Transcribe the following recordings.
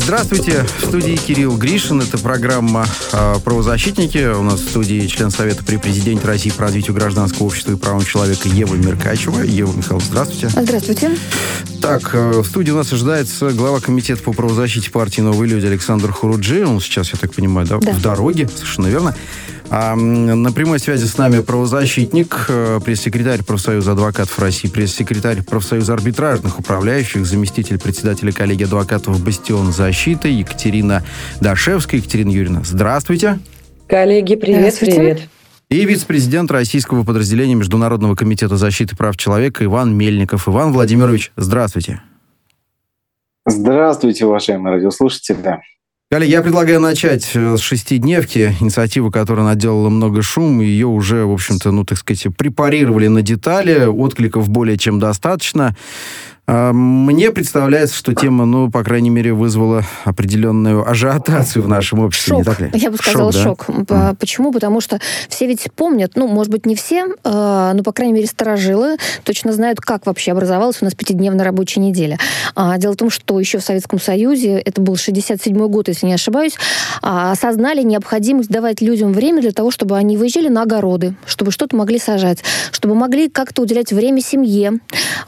Здравствуйте, в студии Кирилл Гришин. Это программа э, «Правозащитники». У нас в студии член Совета при Президенте России по развитию гражданского общества и правам человека Ева Меркачева. Ева Михайловна, здравствуйте. Здравствуйте. Так, э, в студии у нас ожидается глава комитета по правозащите партии «Новые люди» Александр Хуруджи. Он сейчас, я так понимаю, да, да. в дороге, совершенно верно. А, на прямой связи с нами правозащитник, э, пресс-секретарь профсоюза адвокатов России, пресс-секретарь профсоюза арбитражных управляющих, заместитель председателя коллегии адвокатов «Бастион защиты» Екатерина Дашевская. Екатерина Юрьевна, здравствуйте. Коллеги, привет, привет. И вице-президент российского подразделения Международного комитета защиты прав человека Иван Мельников. Иван Владимирович, здравствуйте. Здравствуйте, уважаемые радиослушатели. Коллеги, я предлагаю начать э, с шестидневки, инициатива, которая наделала много шума, ее уже, в общем-то, ну, так сказать, препарировали на детали, откликов более чем достаточно. А, мне представляется, что тема, ну, по крайней мере, вызвала определенную ажиотацию в нашем обществе, шок. не так ли? Я бы сказала шок. шок. Mm. Почему? Потому что все ведь помнят, ну, может быть, не все, а, но, по крайней мере, сторожилы точно знают, как вообще образовалась у нас пятидневная рабочая неделя. А, дело в том, что еще в Советском Союзе, это был 67-й год, если не ошибаюсь, осознали необходимость давать людям время для того, чтобы они выезжали на огороды, чтобы что-то могли сажать, чтобы могли как-то уделять время семье,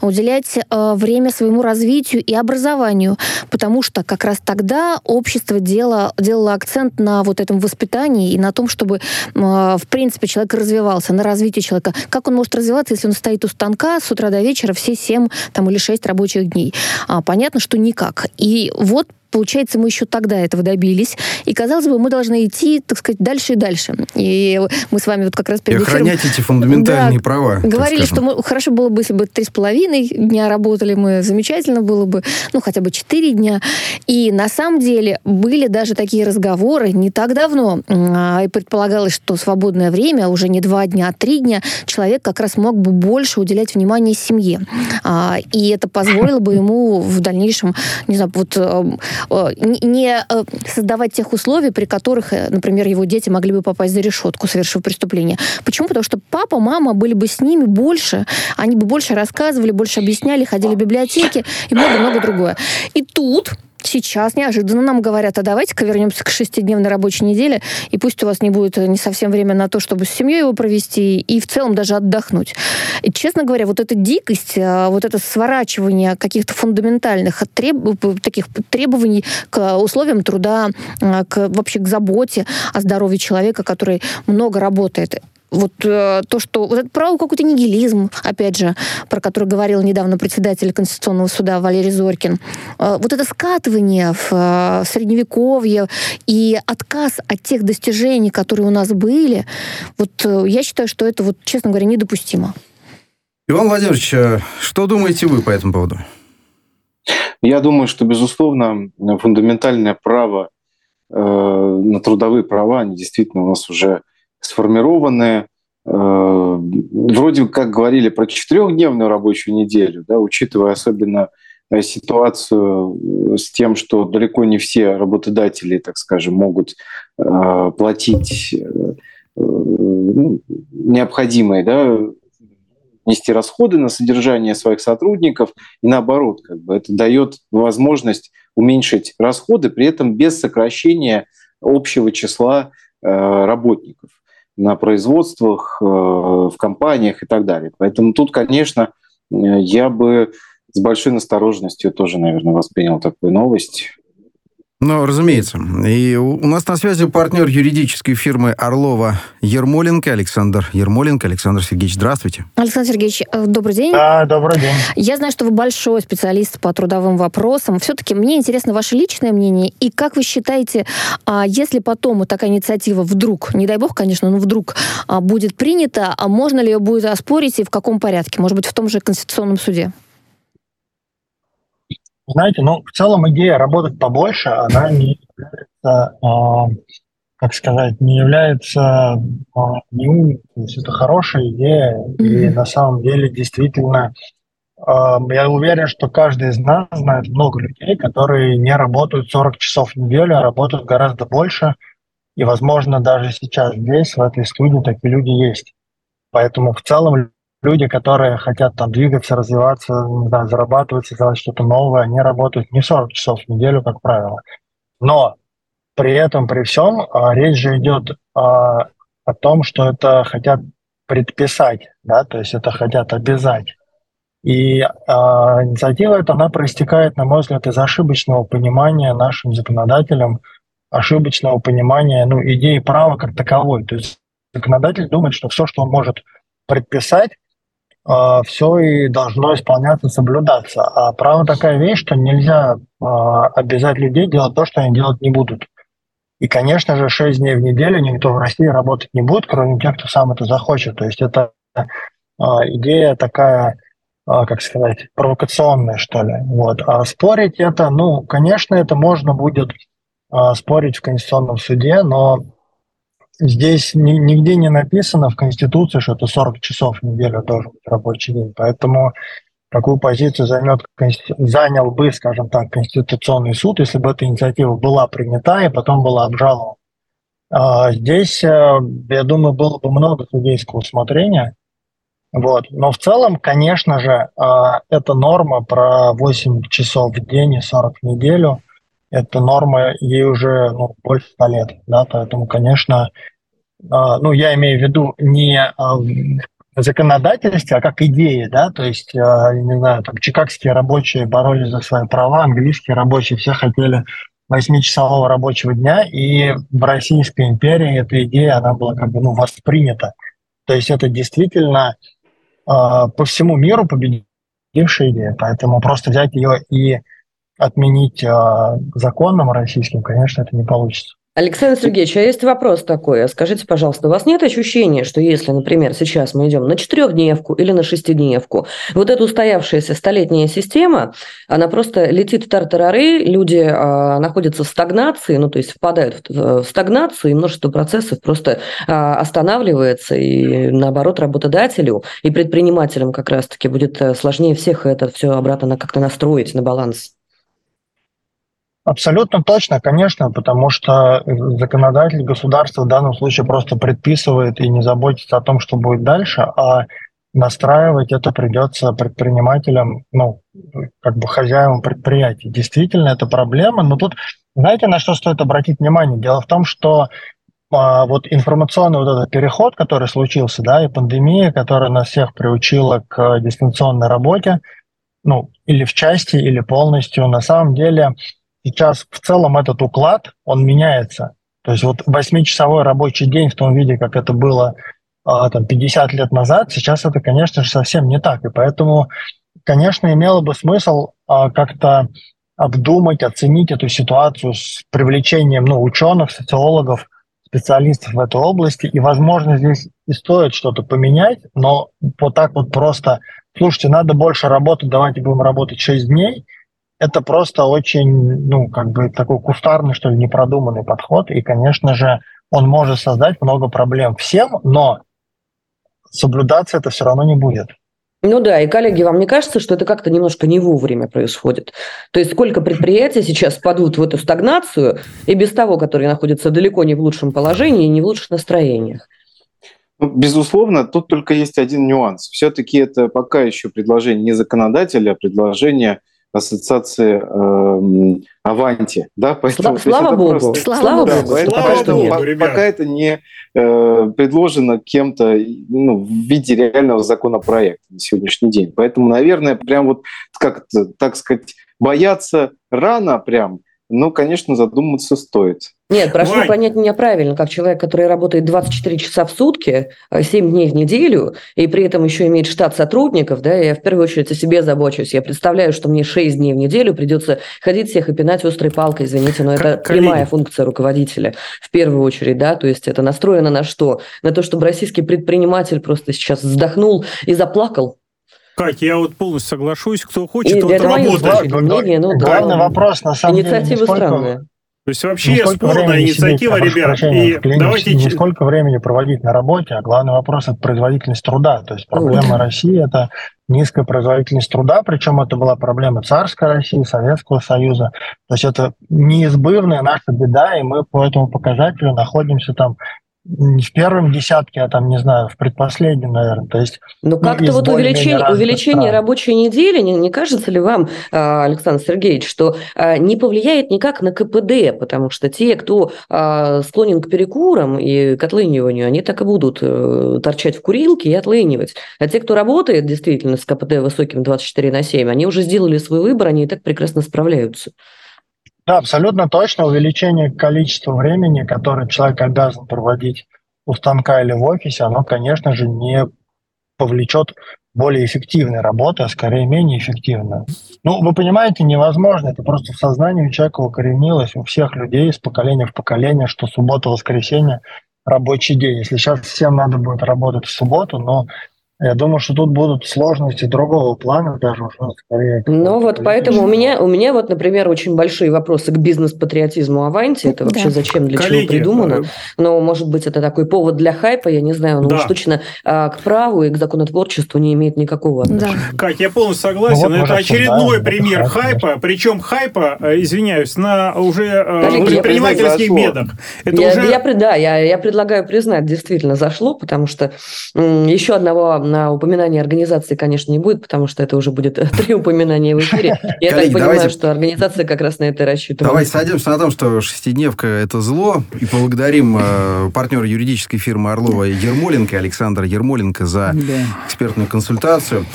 уделять время время своему развитию и образованию, потому что как раз тогда общество делало, делало акцент на вот этом воспитании и на том, чтобы, в принципе, человек развивался, на развитии человека. Как он может развиваться, если он стоит у станка с утра до вечера все 7 там, или 6 рабочих дней? А, понятно, что никак. И вот Получается, мы еще тогда этого добились. И, казалось бы, мы должны идти, так сказать, дальше и дальше. И мы с вами вот как раз перед и охранять эфиром... эти фундаментальные да, права. Говорили, что мы, хорошо было бы, если бы три с половиной дня работали мы, замечательно было бы, ну, хотя бы четыре дня. И на самом деле были даже такие разговоры не так давно. А, и предполагалось, что свободное время, уже не два дня, а три дня, человек как раз мог бы больше уделять внимание семье. А, и это позволило бы ему в дальнейшем, не знаю, вот Э, не э, создавать тех условий, при которых, э, например, его дети могли бы попасть за решетку, совершив преступление. Почему? Потому что папа, мама были бы с ними больше, они бы больше рассказывали, больше объясняли, ходили в библиотеки и много-много другое. И тут сейчас неожиданно нам говорят, а давайте-ка вернемся к шестидневной рабочей неделе, и пусть у вас не будет не совсем время на то, чтобы с семьей его провести, и в целом даже отдохнуть. И, честно говоря, вот эта дикость, а, вот это сворачивание каких-то фундаментальных треб... таких требований к условиям труда, к, вообще к заботе о здоровье человека, который много работает, вот э, то, что... Вот это право какой-то нигилизм, опять же, про который говорил недавно председатель Конституционного суда Валерий Зорькин. Э, вот это скатывание в э, средневековье и отказ от тех достижений, которые у нас были, вот э, я считаю, что это, вот, честно говоря, недопустимо. Иван Владимирович, э, что думаете вы по этому поводу? Я думаю, что, безусловно, фундаментальное право э, на трудовые права, они действительно у нас уже сформированные. Э, вроде как говорили про четырехдневную рабочую неделю, да, учитывая особенно э, ситуацию э, с тем, что далеко не все работодатели, так скажем, могут платить ну, необходимые, да, нести расходы на содержание своих сотрудников, и наоборот, как бы это дает возможность уменьшить расходы, при этом без сокращения общего числа работников на производствах, э, в компаниях и так далее. Поэтому тут, конечно, э, я бы с большой настороженностью тоже, наверное, воспринял такую новость. Ну, разумеется. И у нас на связи партнер юридической фирмы Орлова Ермоленко Александр Ермоленко. Александр Сергеевич, здравствуйте. Александр Сергеевич, э, добрый день. Да, добрый день. Я знаю, что вы большой специалист по трудовым вопросам. Все-таки мне интересно ваше личное мнение. И как вы считаете, а если потом такая инициатива вдруг, не дай бог, конечно, но вдруг а, будет принята, а можно ли ее будет оспорить и в каком порядке? Может быть, в том же Конституционном суде? Знаете, ну, в целом идея работать побольше, она не является э, как сказать, не является а, не то есть это хорошая идея, mm-hmm. и на самом деле действительно а, я уверен, что каждый из нас знает много людей, которые не работают 40 часов в неделю, а работают гораздо больше. И, возможно, даже сейчас здесь, в этой студии, такие люди есть. Поэтому в целом люди, которые хотят там двигаться, развиваться, не знаю, зарабатывать, создавать что-то новое, они работают не 40 часов в неделю, как правило. Но при этом, при всем, а, речь же идет о том, что это хотят предписать, да, то есть это хотят обязать. И э, инициатива эта, она проистекает, на мой взгляд, из ошибочного понимания нашим законодателям, ошибочного понимания ну, идеи права как таковой. То есть законодатель думает, что все, что он может предписать, э, все и должно исполняться, соблюдаться. А право такая вещь, что нельзя э, обязать людей делать то, что они делать не будут. И, конечно же, 6 дней в неделю никто в России работать не будет, кроме тех, кто сам это захочет. То есть это э, идея такая а, как сказать, провокационное, что ли. Вот. А спорить это, ну, конечно, это можно будет а, спорить в Конституционном суде, но здесь ни, нигде не написано в Конституции, что это 40 часов в неделю должен быть рабочий день. Поэтому какую позицию займет, занял бы, скажем так, Конституционный суд, если бы эта инициатива была принята и потом была обжалована. А, здесь, э, я думаю, было бы много судейского усмотрения, вот. Но в целом, конечно же, а, эта норма про 8 часов в день и 40 в неделю, эта норма ей уже ну, больше 100 лет. Да? Поэтому, конечно, а, ну, я имею в виду не а, законодательстве, а как идеи, да, то есть, не знаю, там, чикагские рабочие боролись за свои права, английские рабочие все хотели 8-часового рабочего дня, и в Российской империи эта идея, она была как бы, ну, воспринята. То есть это действительно а, по всему миру победившая идея. Поэтому просто взять ее и отменить а, законом российским, конечно, это не получится. Александр Сергеевич, а есть вопрос такой. А скажите, пожалуйста, у вас нет ощущения, что если, например, сейчас мы идем на четырехдневку или на шестидневку, вот эта устоявшаяся столетняя система, она просто летит в тартарары, люди а, находятся в стагнации, ну, то есть впадают в, в стагнацию, и множество процессов просто а, останавливается, и наоборот, работодателю и предпринимателям как раз-таки будет э, сложнее всех это все обратно как-то настроить на баланс? Абсолютно точно, конечно, потому что законодатель государства в данном случае просто предписывает и не заботится о том, что будет дальше, а настраивать это придется предпринимателям, ну, как бы хозяевам предприятий. Действительно, это проблема, но тут, знаете, на что стоит обратить внимание? Дело в том, что а, вот информационный вот этот переход, который случился, да, и пандемия, которая нас всех приучила к дистанционной работе, ну, или в части, или полностью, на самом деле сейчас в целом этот уклад, он меняется. То есть вот восьмичасовой рабочий день в том виде, как это было а, там, 50 лет назад, сейчас это, конечно же, совсем не так. И поэтому, конечно, имело бы смысл а, как-то обдумать, оценить эту ситуацию с привлечением ну, ученых, социологов, специалистов в этой области. И, возможно, здесь и стоит что-то поменять, но вот так вот просто, слушайте, надо больше работать, давайте будем работать 6 дней – это просто очень, ну, как бы такой кустарный, что ли, непродуманный подход. И, конечно же, он может создать много проблем всем, но соблюдаться это все равно не будет. Ну да, и, коллеги, вам не кажется, что это как-то немножко не вовремя происходит? То есть сколько предприятий сейчас падут в эту стагнацию, и без того, которые находятся далеко не в лучшем положении и не в лучших настроениях? Ну, безусловно, тут только есть один нюанс. Все-таки это пока еще предложение не законодателя, а предложение ассоциации э, Аванти. Да? Поэтому, слава, богу. Просто... Слава, да, богу. Поэтому, слава поэтому богу, по, пока это не э, предложено кем-то ну, в виде реального законопроекта на сегодняшний день. Поэтому, наверное, прям вот, как так сказать, бояться рано прям – ну, конечно, задуматься стоит. Нет, прошу Вань. понять меня правильно, как человек, который работает 24 часа в сутки, 7 дней в неделю, и при этом еще имеет штат сотрудников, да, я в первую очередь о себе забочусь. Я представляю, что мне 6 дней в неделю придется ходить всех и пинать острой палкой, извините, но это Коллеги. прямая функция руководителя в первую очередь, да, то есть это настроено на что? На то, чтобы российский предприниматель просто сейчас вздохнул и заплакал, Кать, я вот полностью соглашусь. Кто хочет, и тот работает. Мнение, ну, Главный да. вопрос, на самом Инициатива деле, не странная. То есть вообще спорная инициатива, ребят. И давайте... Не сколько времени проводить на работе, а главный вопрос – это производительность труда. То есть проблема России – это низкая производительность труда, причем это была проблема царской России, Советского Союза. То есть это неизбывная наша беда, и мы по этому показателю находимся там не в первом десятке, а там, не знаю, в предпоследнем, наверное. То есть, ну, как-то вот увеличение, увеличение стран. рабочей недели, не, не кажется ли вам, а, Александр Сергеевич, что а, не повлияет никак на КПД, потому что те, кто а, склонен к перекурам и к отлыниванию, они так и будут э, торчать в курилке и отлынивать. А те, кто работает действительно с КПД высоким 24 на 7, они уже сделали свой выбор, они и так прекрасно справляются. Да, абсолютно точно. Увеличение количества времени, которое человек обязан проводить у станка или в офисе, оно, конечно же, не повлечет более эффективной работы, а скорее менее эффективную. Ну, вы понимаете, невозможно. Это просто в сознании у человека укоренилось, у всех людей из поколения в поколение, что суббота-воскресенье рабочий день. Если сейчас всем надо будет работать в субботу, но я думаю, что тут будут сложности другого плана даже уже скорее. Ну вот поэтому у меня, у меня вот, например, очень большие вопросы к бизнес-патриотизму Аванти. Это вообще да. зачем, для Коллеги, чего придумано? Э, Но, может быть, это такой повод для хайпа, я не знаю, но да. уж точно а, к праву и к законотворчеству не имеет никакого отношения. Да. Кать, я полностью согласен. Ну, вот, это очередной да, пример хайп, хайпа, да. причем хайпа, э, извиняюсь, на уже э, Коллеги, предпринимательских бедах. Это я, уже... я, да, я, я предлагаю признать, действительно зашло, потому что м, еще одного на упоминание организации, конечно, не будет, потому что это уже будет три упоминания в эфире. Я Коллеги, так понимаю, давайте... что организация как раз на это рассчитывает. Давайте садимся на том, что шестидневка – это зло, и поблагодарим э, партнера юридической фирмы Орлова Ермоленко, Александра Ермоленко, за да. экспертную консультацию.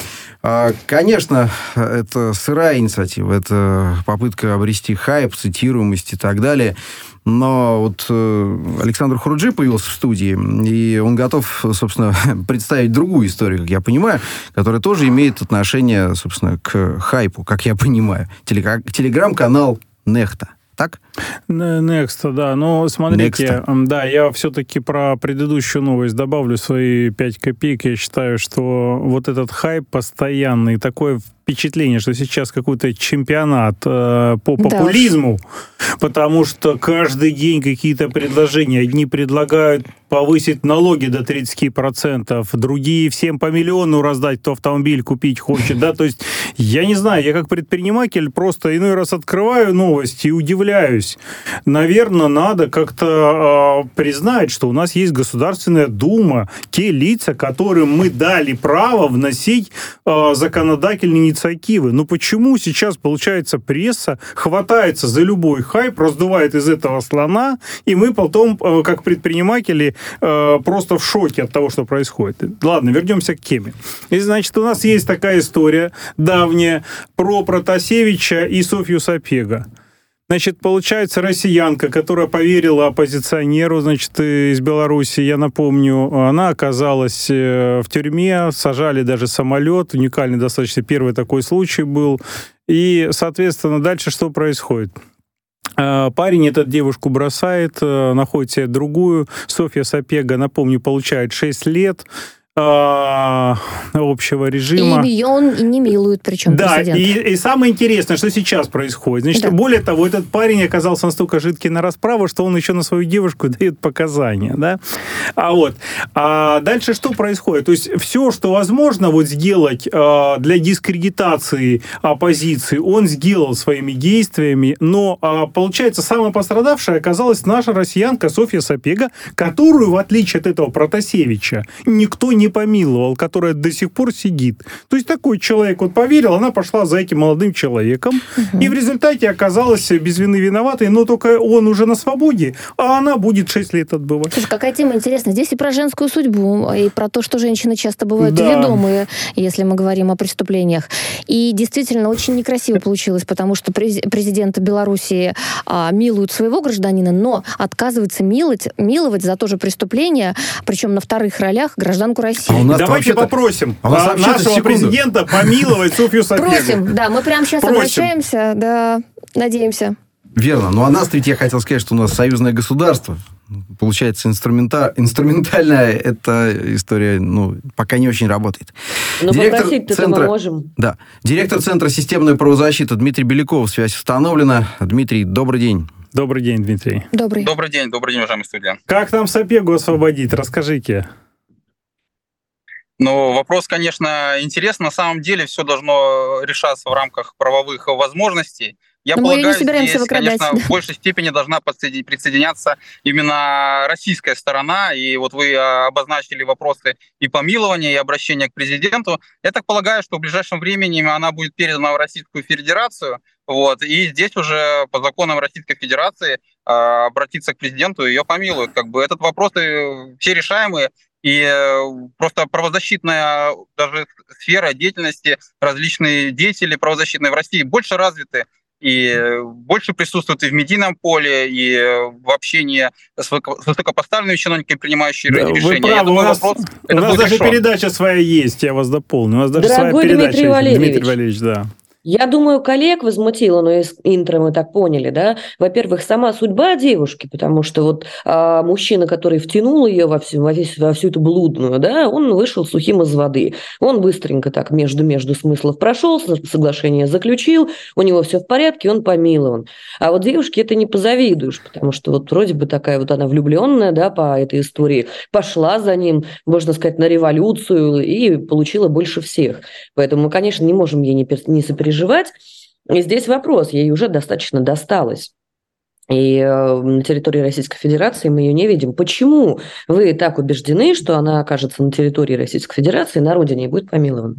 А, конечно, это сырая инициатива, это попытка обрести хайп, цитируемость и так далее. Но вот э, Александр Хуруджи появился в студии, и он готов, собственно, представить другую историю, как я понимаю, которая тоже имеет отношение, собственно, к хайпу, как я понимаю. Телеграм-канал Нехта так? Next, да. Но смотрите, Next. да, я все-таки про предыдущую новость добавлю свои 5 копеек. Я считаю, что вот этот хайп постоянный, такое впечатление, что сейчас какой-то чемпионат э, по популизму, да. потому что каждый день какие-то предложения. Одни предлагают повысить налоги до 30%, другие всем по миллиону раздать, кто автомобиль купить хочет, да, то есть я не знаю, я как предприниматель просто иной раз открываю новости и удивляюсь. Наверное, надо как-то э, признать, что у нас есть Государственная Дума, те лица, которым мы дали право вносить э, законодательные инициативы. Но почему сейчас, получается, пресса хватается за любой хайп, раздувает из этого слона, и мы потом, э, как предприниматели, э, просто в шоке от того, что происходит. Ладно, вернемся к теме. И, значит, у нас есть такая история давняя про Протасевича и Софью Сапега. Значит, получается, россиянка, которая поверила оппозиционеру, значит, из Беларуси, я напомню, она оказалась э, в тюрьме, сажали даже самолет, уникальный достаточно первый такой случай был. И, соответственно, дальше что происходит? Э, парень этот девушку бросает, э, находит себе другую. Софья Сапега, напомню, получает 6 лет. А, общего режима. И он и не милует, причем Да, и, и самое интересное, что сейчас происходит. Значит, да. более того, этот парень оказался настолько жидкий на расправу, что он еще на свою девушку дает показания, да. А вот, а дальше что происходит? То есть все, что возможно вот сделать а, для дискредитации оппозиции, он сделал своими действиями, но а, получается, самая пострадавшая оказалась наша россиянка Софья Сапега, которую, в отличие от этого Протасевича, никто не не помиловал, которая до сих пор сидит. То есть такой человек вот поверил, она пошла за этим молодым человеком, угу. и в результате оказалась без вины виноватой, но только он уже на свободе, а она будет 6 лет отбывать. Слушай, какая тема интересная. Здесь и про женскую судьбу, и про то, что женщины часто бывают да. ведомые, если мы говорим о преступлениях. И действительно очень некрасиво получилось, потому что президент Белоруссии а, милует своего гражданина, но отказывается миловать, миловать за то же преступление, причем на вторых ролях гражданку России. России. А у нас Давайте попросим а а нашего секунду. президента помиловать Софью Сапегу. Просим, да, мы прямо сейчас Просим. обращаемся, да, надеемся. Верно. Ну, а нас ведь я хотел сказать, что у нас союзное государство. Получается, инструмента... инструментальная эта история ну, пока не очень работает. Но попросить-то центра... мы можем. Да. Директор Центра системной правозащиты Дмитрий Беляков. Связь установлена. Дмитрий, добрый день. Добрый день, Дмитрий. Добрый. Добрый день, добрый день, уважаемые студия. Как нам Сапегу освободить? Расскажите. Ну, вопрос, конечно, интересный. На самом деле все должно решаться в рамках правовых возможностей. Я Но полагаю, мы не здесь, выкрадать. конечно, в большей степени должна присоединяться именно российская сторона. И вот вы а, обозначили вопросы и помилования, и обращения к президенту. Я так полагаю, что в ближайшем времени она будет передана в Российскую Федерацию. Вот, и здесь уже по законам Российской Федерации а, обратиться к президенту ее помилуют. Как бы этот вопрос э, все решаемые. И э, просто правозащитная даже сфера деятельности, различные деятели правозащитные в России больше развиты и больше присутствуют и в медийном поле, и в общении с высоко- с высокопоставленными чиновниками, принимающими Да, вы решения. Я правы, думаю, у нас, вопрос у нас даже решен. передача своя есть, я вас дополню. У нас даже Дорогой своя передача Дмитрий. Валерьевич. Дмитрий Валерьевич, да. Я думаю, коллег возмутило, но из интро мы так поняли, да. Во-первых, сама судьба девушки, потому что вот а, мужчина, который втянул ее во всю, во, весь- во всю эту блудную, да, он вышел сухим из воды. Он быстренько так между-между смыслов прошел, со- соглашение заключил, у него все в порядке, он помилован. А вот девушке это не позавидуешь, потому что вот вроде бы такая вот она влюбленная, да, по этой истории, пошла за ним, можно сказать, на революцию и получила больше всех. Поэтому мы, конечно, не можем ей не, не сопереживать. И здесь вопрос, ей уже достаточно досталось. И э, на территории Российской Федерации мы ее не видим. Почему вы так убеждены, что она окажется на территории Российской Федерации, на родине и будет помилована?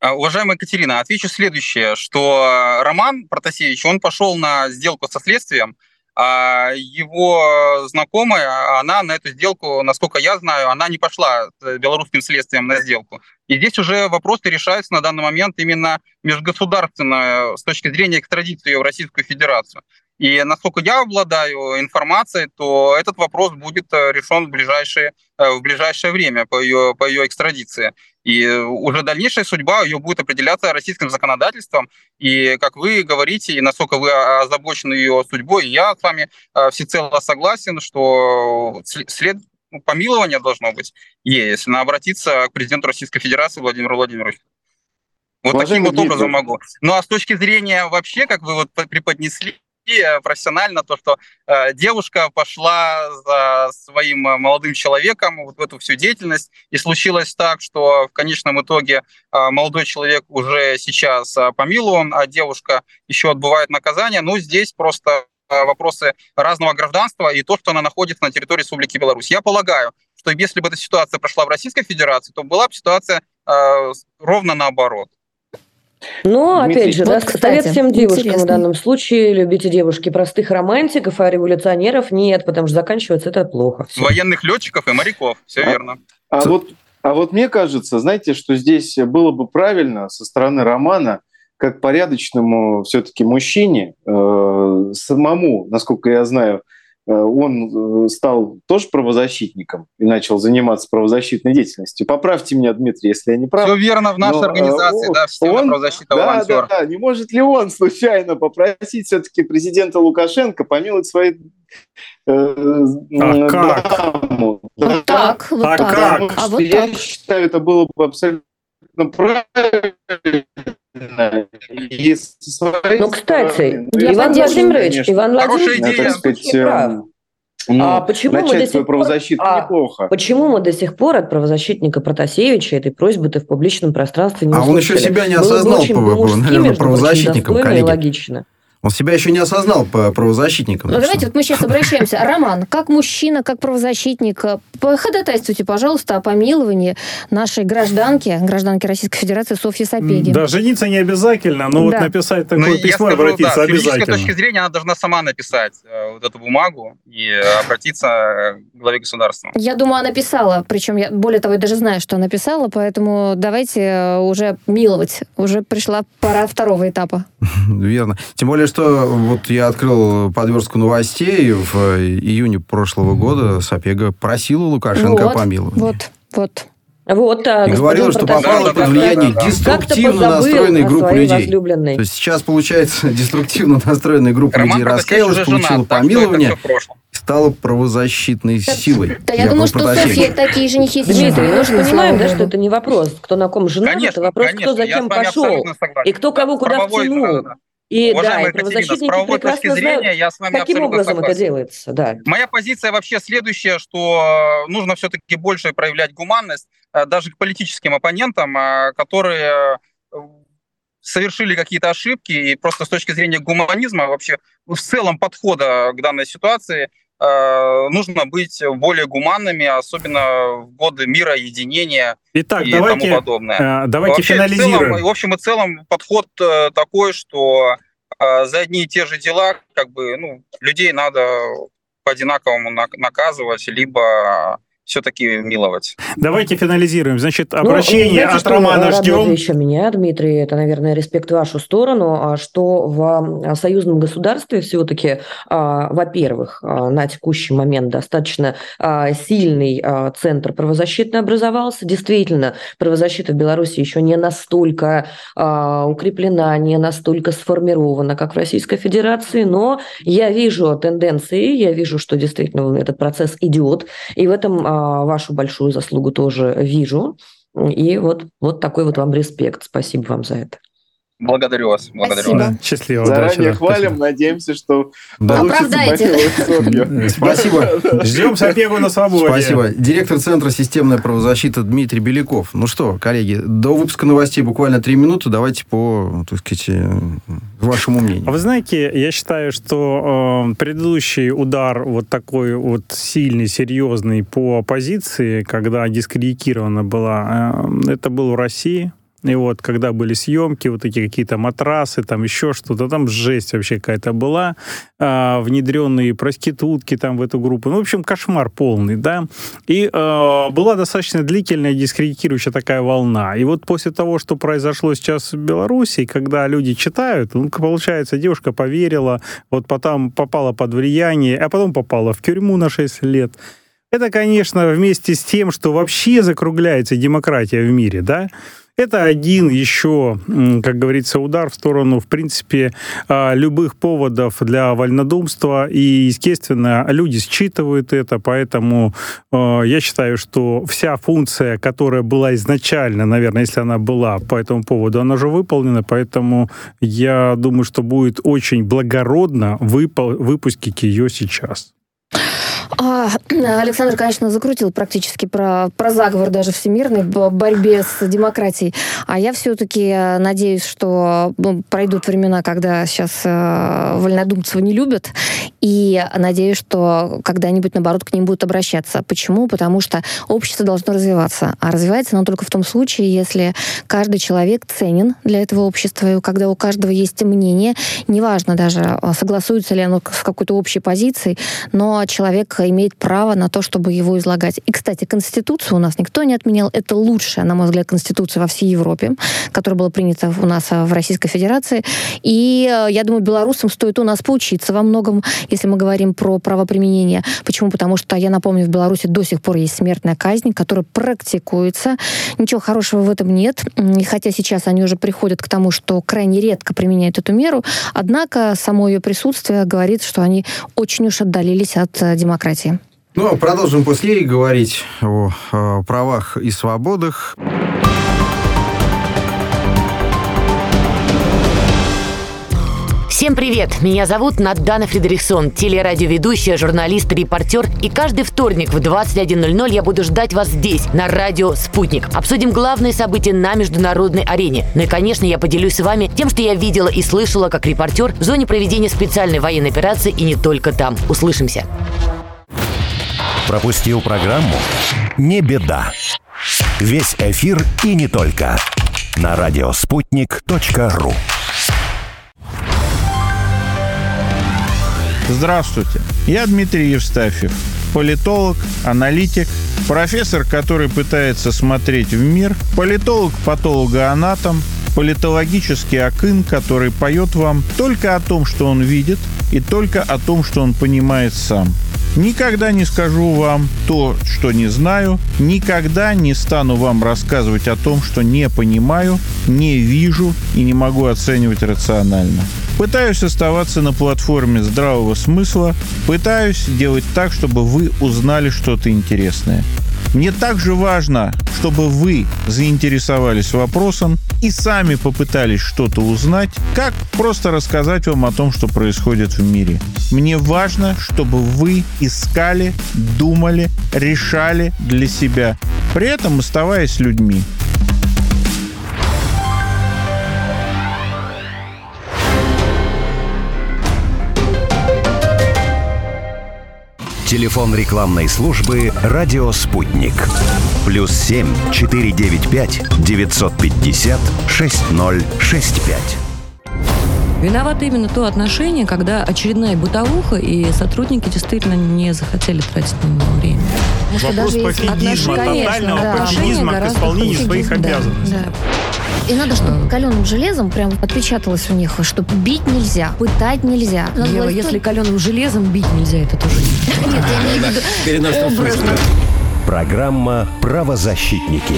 А, Уважаемая Екатерина, отвечу следующее, что Роман Протасевич, он пошел на сделку со следствием, а его знакомая, она на эту сделку, насколько я знаю, она не пошла с белорусским следствием на сделку. И здесь уже вопросы решаются на данный момент именно межгосударственно с точки зрения экстрадиции ее в Российскую Федерацию. И насколько я обладаю информацией, то этот вопрос будет э, решен в ближайшее, э, в ближайшее время по ее, по ее экстрадиции. И уже дальнейшая судьба ее будет определяться российским законодательством. И, как вы говорите, и насколько вы озабочены ее судьбой, я с вами э, всецело согласен, что след, ну, помилование должно быть, если она обратиться к президенту Российской Федерации Владимиру Владимировичу. Вот таким Уважаемый вот образом Дмитрий. могу. Ну а с точки зрения вообще, как вы вот преподнесли профессионально то, что э, девушка пошла за своим э, молодым человеком вот в эту всю деятельность, и случилось так, что в конечном итоге э, молодой человек уже сейчас э, помилован, а девушка еще отбывает наказание. Ну, здесь просто э, вопросы разного гражданства и то, что она находится на территории Республики Беларусь. Я полагаю, что если бы эта ситуация прошла в Российской Федерации, то была бы ситуация э, ровно наоборот. Но, Дмитрий, опять же, вот, да, кстати, совет всем девушкам интересно. в данном случае, любите девушки простых романтиков, а революционеров нет, потому что заканчивается это плохо. Всё. Военных летчиков и моряков, все А- верно. А вот, а вот мне кажется, знаете, что здесь было бы правильно со стороны Романа, как порядочному все-таки мужчине, э, самому, насколько я знаю, он э, стал тоже правозащитником и начал заниматься правозащитной деятельностью. Поправьте меня, Дмитрий, если я не прав. Все верно в нашей Но, э, организации, он- да, все он- правозащита Да, волонтер. да, да. Не может ли он случайно попросить все-таки президента Лукашенко помиловать свои э, м, как? даму? Вот так, вот А так. как? А вот что я так. считаю, это было бы абсолютно правильно. И Ну, кстати, стороны, ну, я Иван Владимирович, конечно, Иван Хорошая Владимирович, идея. так сказать, прав. эм, ну, А почему мы до начать сих свою пор- правозащиту а, неплохо. Почему мы до сих пор от правозащитника Протасевича этой просьбы-то в публичном пространстве не А он еще услышали? себя не осознал, наверное, между прочим, правозащитником, и коллеги. логично. Он себя еще не осознал по правозащитникам. Ну, давайте вот мы сейчас обращаемся. Роман, как мужчина, как правозащитник, э, походатайствуйте, пожалуйста, о помиловании нашей гражданки, гражданки Российской Федерации Софьи Сапеги. Да, жениться не обязательно, но вот Да. написать Ну, такое я письмо и скажу, обратиться да, с юридической обязательно. точки зрения она должна сама написать э, вот эту бумагу и обратиться э, к главе государства. Я думаю, она писала, причем я, более того, я даже знаю, что она писала, поэтому давайте уже миловать. Уже пришла пора второго этапа. Верно. Тем более, что вот я открыл подверстку новостей в июне прошлого года. Сапега просила Лукашенко Вот, о помиловании. Вот, вот. Вот, а И говорила, что попала Да, под влияние да, да. деструктивно настроенной группы людей. То есть сейчас, получается, деструктивно настроенная группа Роман людей раскаялась, уже получила помилование стала правозащитной силой. Да я Яков думаю, что. Софья такие женихи Дмитрий, не мы же понимаем, да, что это не вопрос, кто на ком женат, это вопрос, конечно, кто за я кем пошел. И кто кого куда втянул. да. И, Уважаемая да, Екатерина, с правовой точки зрения знают, я с вами каким абсолютно образом согласен. это делается, да. Моя позиция вообще следующая, что нужно все-таки больше проявлять гуманность э, даже к политическим оппонентам, э, которые э, совершили какие-то ошибки, и просто с точки зрения гуманизма, вообще в целом подхода к данной ситуации, нужно быть более гуманными, особенно в годы мира, единения Итак, и давайте, тому подобное. Давайте Вообще, финализируем. В, целом, в общем и целом подход такой, что за одни и те же дела как бы ну, людей надо по одинаковому наказывать, либо все-таки миловать. Давайте финализируем. Значит, ну, обращение ну, знаете, от Романа ждем. еще меня, Дмитрий, это, наверное, респект в вашу сторону, а что в союзном государстве все-таки, а, во-первых, а, на текущий момент достаточно сильный центр правозащитный образовался. Действительно, правозащита в Беларуси еще не настолько укреплена, не настолько сформирована, как в Российской Федерации, но я вижу тенденции, я вижу, что действительно этот процесс идет, и в этом а, вашу большую заслугу тоже вижу. И вот, вот такой вот вам респект. Спасибо вам за это. Благодарю вас. Благодарю Спасибо. вас. Счастливо. Заранее да, хвалим, спасибо. надеемся, что да. получится Спасибо. Ждем Сапегу на свободе. Спасибо. Директор Центра системная правозащита Дмитрий Беляков. Ну что, коллеги, до выпуска новостей буквально три минуты. Давайте по, так сказать, э, вашему мнению. Вы знаете, я считаю, что э, предыдущий удар вот такой вот сильный, серьезный по оппозиции, когда дискредитирована была, э, это был в России. И вот, когда были съемки, вот эти какие-то матрасы, там еще что-то, там жесть вообще какая-то была, а, внедренные проститутки там в эту группу. Ну, в общем, кошмар полный, да. И а, была достаточно длительная дискредитирующая такая волна. И вот после того, что произошло сейчас в Беларуси, когда люди читают, ну, получается, девушка поверила, вот потом попала под влияние, а потом попала в тюрьму на 6 лет. Это, конечно, вместе с тем, что вообще закругляется демократия в мире, да, это один еще, как говорится, удар в сторону, в принципе, а, любых поводов для вольнодумства. И, естественно, люди считывают это, поэтому а, я считаю, что вся функция, которая была изначально, наверное, если она была по этому поводу, она уже выполнена, поэтому я думаю, что будет очень благородно выпустить ее сейчас. А, Александр, конечно, закрутил практически про, про заговор даже всемирной борьбе с демократией. А я все-таки э, надеюсь, что пройдут времена, когда сейчас э, вольнодумцев не любят. И надеюсь, что когда-нибудь, наоборот, к ним будут обращаться. Почему? Потому что общество должно развиваться. А развивается оно только в том случае, если каждый человек ценен для этого общества, и когда у каждого есть мнение, неважно даже, э, согласуется ли оно с какой-то общей позицией, но человек имеет право на то, чтобы его излагать. И, кстати, Конституцию у нас никто не отменял. Это лучшая, на мой взгляд, Конституция во всей Европе, которая была принята у нас а, в Российской Федерации. И э, я думаю, белорусам стоит у нас поучиться во многом, если мы говорим про правоприменение. Почему? Потому что, я напомню, в Беларуси до сих пор есть смертная казнь, которая практикуется. Ничего хорошего в этом нет. И хотя сейчас они уже приходят к тому, что крайне редко применяют эту меру, однако само ее присутствие говорит, что они очень уж отдалились от э, демократии. Ну, а продолжим после говорить о, о правах и свободах. Всем привет! Меня зовут Надана Фредериксон, телерадиоведущая, журналист, репортер. И каждый вторник в 21.00 я буду ждать вас здесь, на радио «Спутник». Обсудим главные события на международной арене. Ну и, конечно, я поделюсь с вами тем, что я видела и слышала как репортер в зоне проведения специальной военной операции и не только там. Услышимся! Пропустил программу? Не беда. Весь эфир и не только. На радиоспутник.ру Здравствуйте, я Дмитрий Евстафьев, политолог, аналитик, профессор, который пытается смотреть в мир, политолог-патологоанатом, политологический акын, который поет вам только о том, что он видит, и только о том, что он понимает сам – Никогда не скажу вам то, что не знаю, никогда не стану вам рассказывать о том, что не понимаю, не вижу и не могу оценивать рационально. Пытаюсь оставаться на платформе здравого смысла, пытаюсь делать так, чтобы вы узнали что-то интересное. Мне также важно, чтобы вы заинтересовались вопросом и сами попытались что-то узнать, как просто рассказать вам о том, что происходит в мире. Мне важно, чтобы вы искали, думали, решали для себя, при этом оставаясь людьми. Телефон рекламной службы «Радио Спутник». Плюс семь четыре девять пять девятьсот пятьдесят шесть ноль шесть пять. Виновато именно то отношение, когда очередная бытовуха, и сотрудники действительно не захотели тратить на него время. Вопрос пофигизма, тотального да, пофигизма к исполнению своих обязанностей. Да. И надо, чтобы каленым железом прям отпечаталось у них, что бить нельзя, пытать нельзя. Ева, если каленым железом бить нельзя, это тоже нет. Нет, я виду Программа «Правозащитники».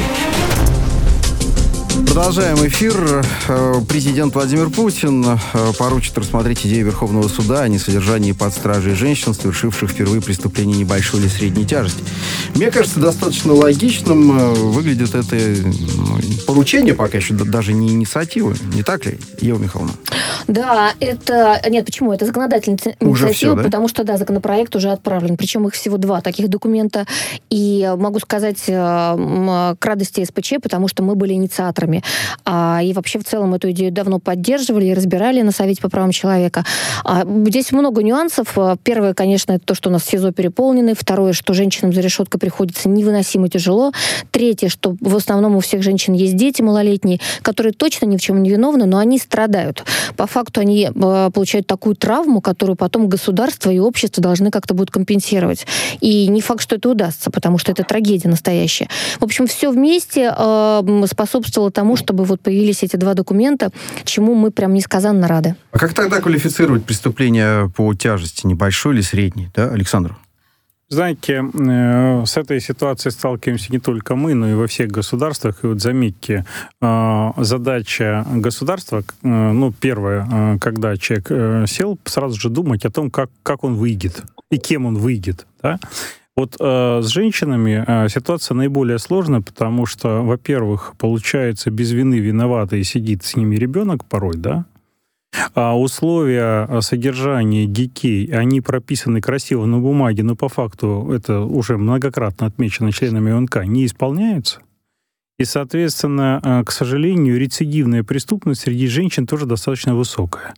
Продолжаем эфир. Э, президент Владимир Путин э, поручит рассмотреть идею Верховного суда о несодержании под стражей женщин, совершивших впервые преступление небольшой или средней тяжести. Мне кажется, достаточно логичным э, выглядит это ну, поручение, пока еще даже не инициатива. Не так ли, Ева Михайловна? Да, это... Нет, почему? Это законодательная инициатива, все, да? потому что, да, законопроект уже отправлен. Причем их всего два таких документа. И могу сказать к радости СПЧ, потому что мы были инициаторами а, и вообще в целом эту идею давно поддерживали и разбирали на Совете по правам человека. А, здесь много нюансов. А, первое, конечно, это то, что у нас СИЗО переполнены. Второе, что женщинам за решеткой приходится невыносимо тяжело. Третье, что в основном у всех женщин есть дети малолетние, которые точно ни в чем не виновны, но они страдают. По факту они а, получают такую травму, которую потом государство и общество должны как-то будут компенсировать. И не факт, что это удастся, потому что это трагедия настоящая. В общем, все вместе э, способствовало тому, чтобы вот появились эти два документа, чему мы прям несказанно рады. А как тогда квалифицировать преступление по тяжести, небольшой или средней, да, Александр? Знаете, э, с этой ситуацией сталкиваемся не только мы, но и во всех государствах. И вот заметьте, э, задача государства, э, ну, первое, когда человек сел, сразу же думать о том, как, как он выйдет и кем он выйдет. Да? Вот э, с женщинами э, ситуация наиболее сложная, потому что, во-первых, получается, без вины виноватый сидит с ними ребенок порой, да, а условия э, содержания детей, они прописаны красиво на бумаге, но по факту это уже многократно отмечено членами ОНК, не исполняются. И, соответственно, э, к сожалению, рецидивная преступность среди женщин тоже достаточно высокая.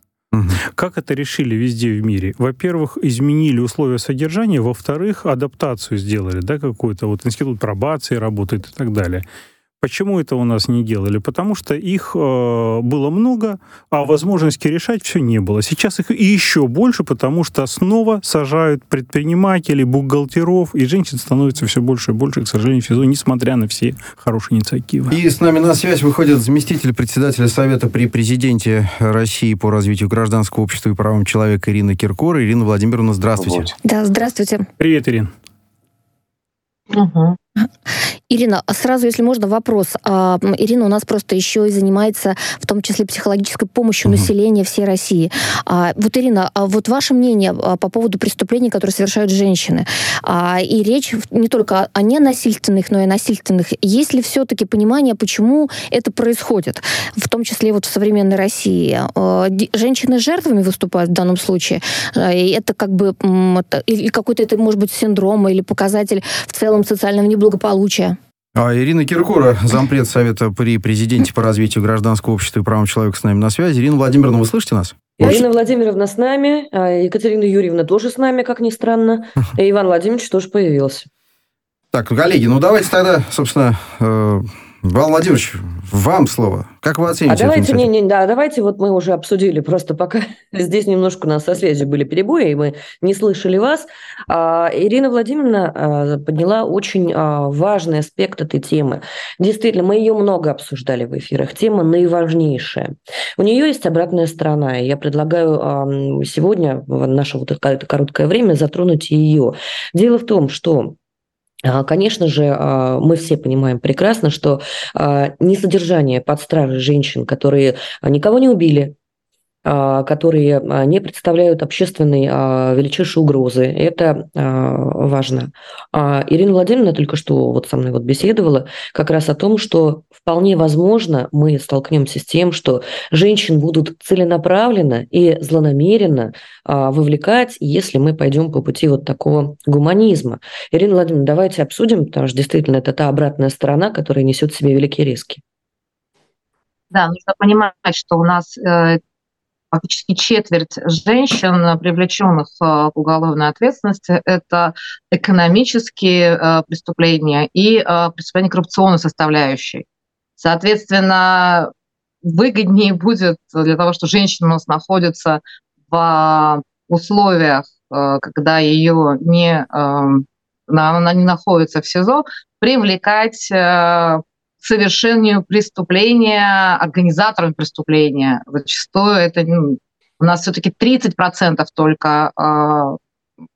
Как это решили везде в мире? Во-первых, изменили условия содержания, во-вторых, адаптацию сделали, да, какой-то вот институт пробации работает и так далее. Почему это у нас не делали? Потому что их э, было много, а возможности решать все не было. Сейчас их и еще больше, потому что снова сажают предпринимателей, бухгалтеров, и женщин становится все больше и больше, к сожалению, в СИЗО, несмотря на все хорошие инициативы. И с нами на связь выходит заместитель председателя Совета при президенте России по развитию гражданского общества и правам человека Ирина Киркора. Ирина Владимировна, здравствуйте. Вот. Да, здравствуйте. Привет, Ирина. Угу. Ирина, а сразу, если можно, вопрос. А, Ирина у нас просто еще и занимается в том числе психологической помощью угу. населения всей России. А, вот, Ирина, а вот ваше мнение по поводу преступлений, которые совершают женщины. И речь не только о ненасильственных, но и о насильственных. Есть ли все-таки понимание, почему это происходит? В том числе вот в современной России. Женщины жертвами выступают в данном случае. И это как бы какой-то это может быть синдром или показатель в целом социального неблагополучия. А Ирина Киркора, зампред Совета при президенте по развитию гражданского общества и правам человека с нами на связи. Ирина Владимировна, вы слышите нас? Ирина Владимировна с нами, а Екатерина Юрьевна тоже с нами, как ни странно, и Иван Владимирович тоже появился. Так, коллеги, ну давайте тогда, собственно, Иван Владимирович, вам слово. Как вы оцените а давайте, не, не, да, давайте вот мы уже обсудили, просто пока здесь немножко у нас со связью были перебои, и мы не слышали вас. А, Ирина Владимировна а, подняла очень а, важный аспект этой темы. Действительно, мы ее много обсуждали в эфирах. Тема наиважнейшая. У нее есть обратная сторона, и я предлагаю а, сегодня, в наше вот это короткое время, затронуть ее. Дело в том, что а, Конечно же, а, мы все понимаем прекрасно, что а, несодержание под стражей женщин, которые никого не убили, а, которые а, не представляют общественной а, величайшей угрозы. Это важно. Ирина Владимировна только что вот со мной вот беседовала как раз о том, что вполне возможно мы столкнемся с тем, что женщин будут целенаправленно и злонамеренно вовлекать, если мы пойдем по пути вот такого гуманизма. Ирина Владимировна, давайте обсудим, потому что действительно это та обратная сторона, которая несет в себе великие риски. Да, нужно понимать, что у нас э, фактически четверть женщин, привлеченных э, к уголовной ответственности, это экономические э, преступления и э, преступления коррупционной составляющей. Соответственно, выгоднее будет для того, что женщина у нас находится в условиях, когда ее не, она не находится в СИЗО, привлекать совершению преступления организаторами преступления. Зачастую это ну, у нас все-таки 30% только э,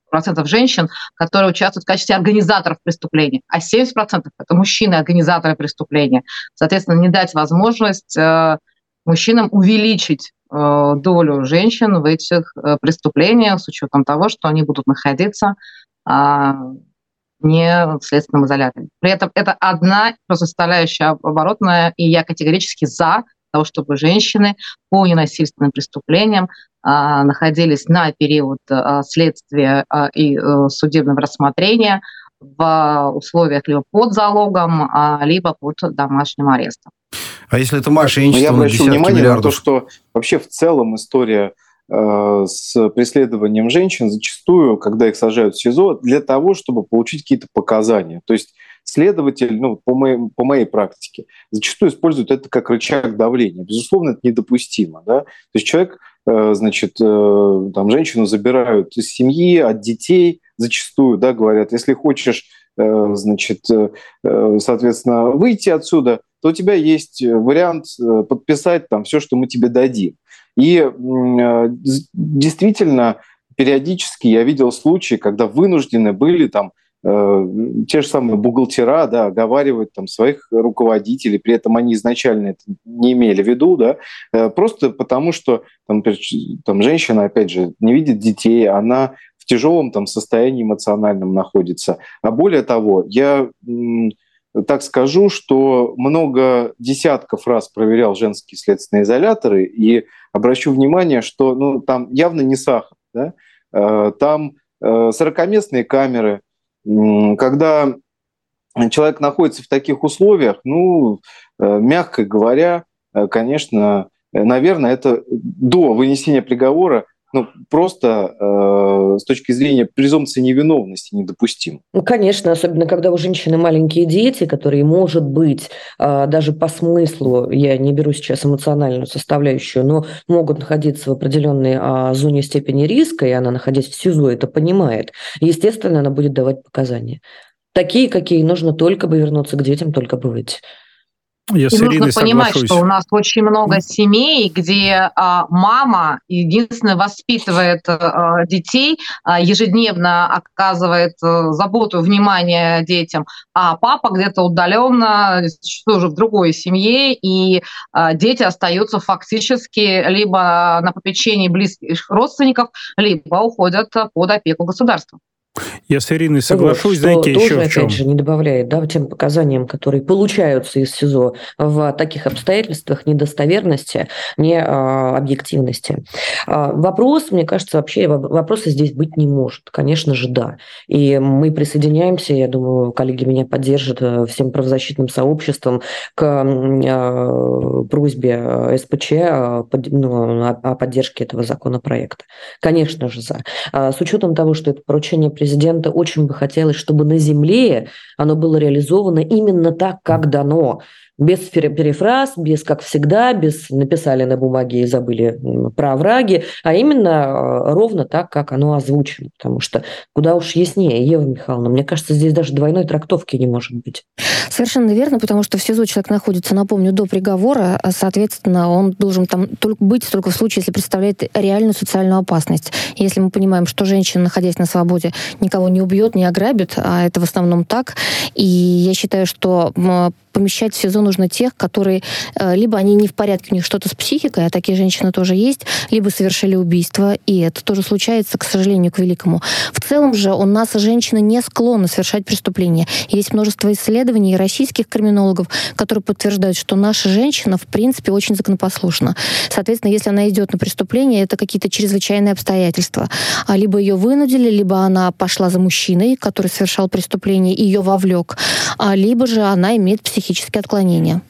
процентов женщин, которые участвуют в качестве организаторов преступления, а 70% это мужчины, организаторы преступления. Соответственно, не дать возможность э, мужчинам увеличить э, долю женщин в этих э, преступлениях с учетом того, что они будут находиться не в следственном изоляторе. При этом это одна просто составляющая оборотная, и я категорически за того, чтобы женщины по ненасильственным преступлениям а, находились на период а, следствия а, и а, судебного рассмотрения в условиях либо под залогом, а, либо под домашним арестом. А если это мошенничество Я обращу внимание миллиардов? на то, что вообще в целом история Э, с преследованием женщин зачастую, когда их сажают в СИЗО, для того, чтобы получить какие-то показания. То есть следователь, ну, по, моей, по моей практике, зачастую использует это как рычаг давления. Безусловно, это недопустимо. Да? То есть человек, э, значит, э, там, женщину забирают из семьи, от детей зачастую, да, говорят, если хочешь, значит, соответственно, выйти отсюда, то у тебя есть вариант подписать там все, что мы тебе дадим. И э, действительно, периодически я видел случаи, когда вынуждены были там э, те же самые бухгалтера, да, оговаривать там своих руководителей, при этом они изначально это не имели в виду, да, э, просто потому что там, там женщина, опять же, не видит детей, она в тяжелом там состоянии эмоциональном находится. А более того, я так скажу, что много десятков раз проверял женские следственные изоляторы и обращу внимание, что ну, там явно не сахар. Да? Э, там 40-местные э, камеры. Когда человек находится в таких условиях, ну, э, мягко говоря, конечно, наверное, это до вынесения приговора ну, просто э, с точки зрения презумпции невиновности недопустим. Ну, конечно, особенно когда у женщины маленькие дети, которые, может быть, э, даже по смыслу, я не беру сейчас эмоциональную составляющую, но могут находиться в определенной э, зоне степени риска, и она, находясь в СИЗО, это понимает. Естественно, она будет давать показания. Такие, какие нужно только бы вернуться к детям, только бы выйти. Я и нужно понимать, соглашусь. что у нас очень много семей, где а, мама единственное воспитывает а, детей, а, ежедневно оказывает а, заботу, внимание детям, а папа где-то удаленно, тоже в другой семье, и а, дети остаются фактически либо на попечении близких родственников, либо уходят под опеку государства. Я с Ириной соглашусь, вот, знаете, тоже, еще в чем. опять же, не добавляет да, тем показаниям, которые получаются из СИЗО в таких обстоятельствах недостоверности, не а, объективности. А, вопрос, мне кажется, вообще вопроса здесь быть не может. Конечно же, да. И мы присоединяемся, я думаю, коллеги меня поддержат, э, всем правозащитным сообществом к а, просьбе э, СПЧ а, ну, о поддержке этого законопроекта. Конечно же, за. А, с учетом того, что это поручение президента президента очень бы хотелось, чтобы на земле оно было реализовано именно так, как дано без перефраз, без как всегда, без написали на бумаге и забыли про овраги, а именно э, ровно так, как оно озвучено. Потому что куда уж яснее, Ева Михайловна, мне кажется, здесь даже двойной трактовки не может быть. Совершенно верно, потому что в СИЗО человек находится, напомню, до приговора, а, соответственно, он должен там только быть только в случае, если представляет реальную социальную опасность. Если мы понимаем, что женщина, находясь на свободе, никого не убьет, не ограбит, а это в основном так, и я считаю, что помещать в СИЗО нужно тех, которые э, либо они не в порядке, у них что-то с психикой, а такие женщины тоже есть, либо совершили убийство, и это тоже случается, к сожалению, к великому. В целом же у нас женщины не склонны совершать преступления. Есть множество исследований российских криминологов, которые подтверждают, что наша женщина, в принципе, очень законопослушна. Соответственно, если она идет на преступление, это какие-то чрезвычайные обстоятельства. А либо ее вынудили, либо она пошла за мужчиной, который совершал преступление, и ее вовлек, а либо же она имеет психические отклонения.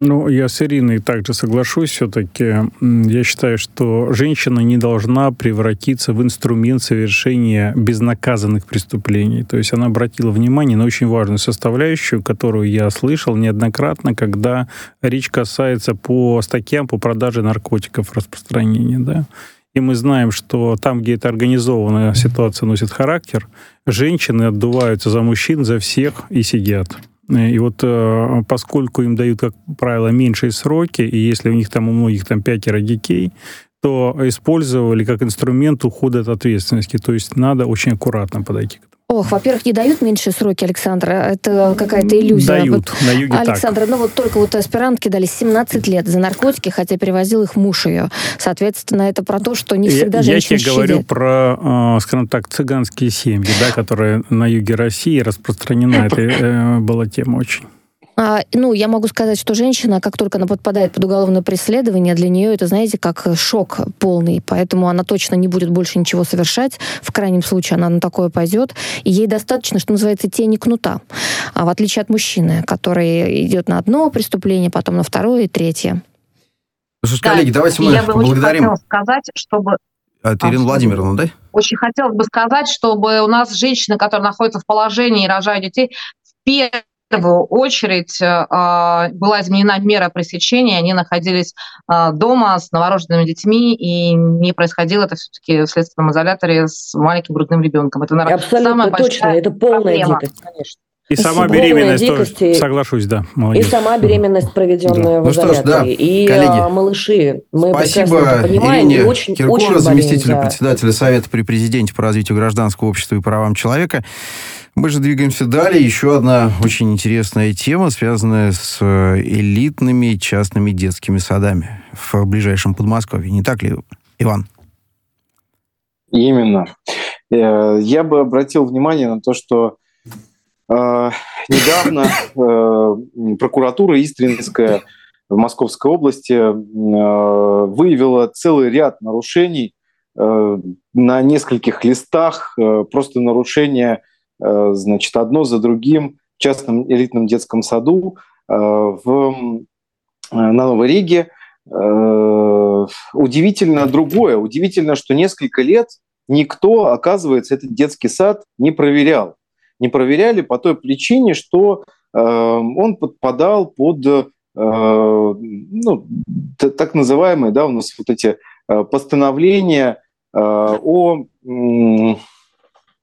Ну, я с Ириной также соглашусь все-таки. Я считаю, что женщина не должна превратиться в инструмент совершения безнаказанных преступлений. То есть она обратила внимание на очень важную составляющую, которую я слышал неоднократно, когда речь касается по статьям по продаже наркотиков, распространения, да. И мы знаем, что там, где эта организованная ситуация носит характер, женщины отдуваются за мужчин, за всех и сидят. И вот э, поскольку им дают, как правило, меньшие сроки, и если у них там у многих там пятеро детей, то использовали как инструмент ухода от ответственности. То есть надо очень аккуратно подойти к Ох, во-первых, не дают меньшие сроки, Александр. Это какая-то иллюзия. Дают, вот, на юге Александр, так. ну вот только вот аспирантки дали 17 лет за наркотики, хотя перевозил их муж ее. Соответственно, это про то, что не всегда я, женщины Я тебе говорю про, а, скажем так, цыганские семьи, да, которые на юге России распространена. Это э, была тема очень. А, ну, я могу сказать, что женщина, как только она подпадает под уголовное преследование, для нее это, знаете, как шок полный. Поэтому она точно не будет больше ничего совершать. В крайнем случае она на такое пойдет. И ей достаточно, что называется, тени кнута. А в отличие от мужчины, который идет на одно преступление, потом на второе и третье. Слушайте, коллеги, да, давайте мы я бы поблагодарим. Очень сказать, чтобы... А, это Ирина Владимировна, да? Очень хотелось бы сказать, чтобы у нас женщины, которые находятся в положении и рожают детей, в первую первую очередь а, была изменена мера пресечения, они находились а, дома с новорожденными детьми, и не происходило это все-таки в следственном изоляторе с маленьким грудным ребенком. Это, наверное, Абсолютно самая точно, это полная проблема. дикость, конечно. И сама беременность дикости, тоже, соглашусь, да. Молодец. И сама беременность, проведенная да. в ну изоляторе. Что ж, да, и коллеги, а, малыши. Мы спасибо понимаем, Ирине очень, Киркора, очень заместителю за... председателя Совета при президенте по развитию гражданского общества и правам человека. Мы же двигаемся далее. Еще одна очень интересная тема, связанная с э, элитными частными детскими садами в ближайшем Подмосковье. Не так ли, Иван? Именно. Э, я бы обратил внимание на то, что недавно э, прокуратура Истринская в Московской области э, выявила целый ряд нарушений э, на нескольких листах, просто нарушения значит, одно за другим в частном элитном детском саду в, на Новой Риге. Удивительно другое. Удивительно, что несколько лет никто, оказывается, этот детский сад не проверял. Не проверяли по той причине, что он подпадал под ну, так называемые, да, у нас вот эти постановления о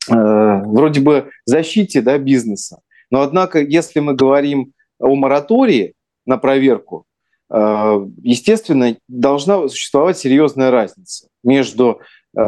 Э, вроде бы защите да, бизнеса. Но однако, если мы говорим о моратории на проверку, э, естественно, должна существовать серьезная разница между э,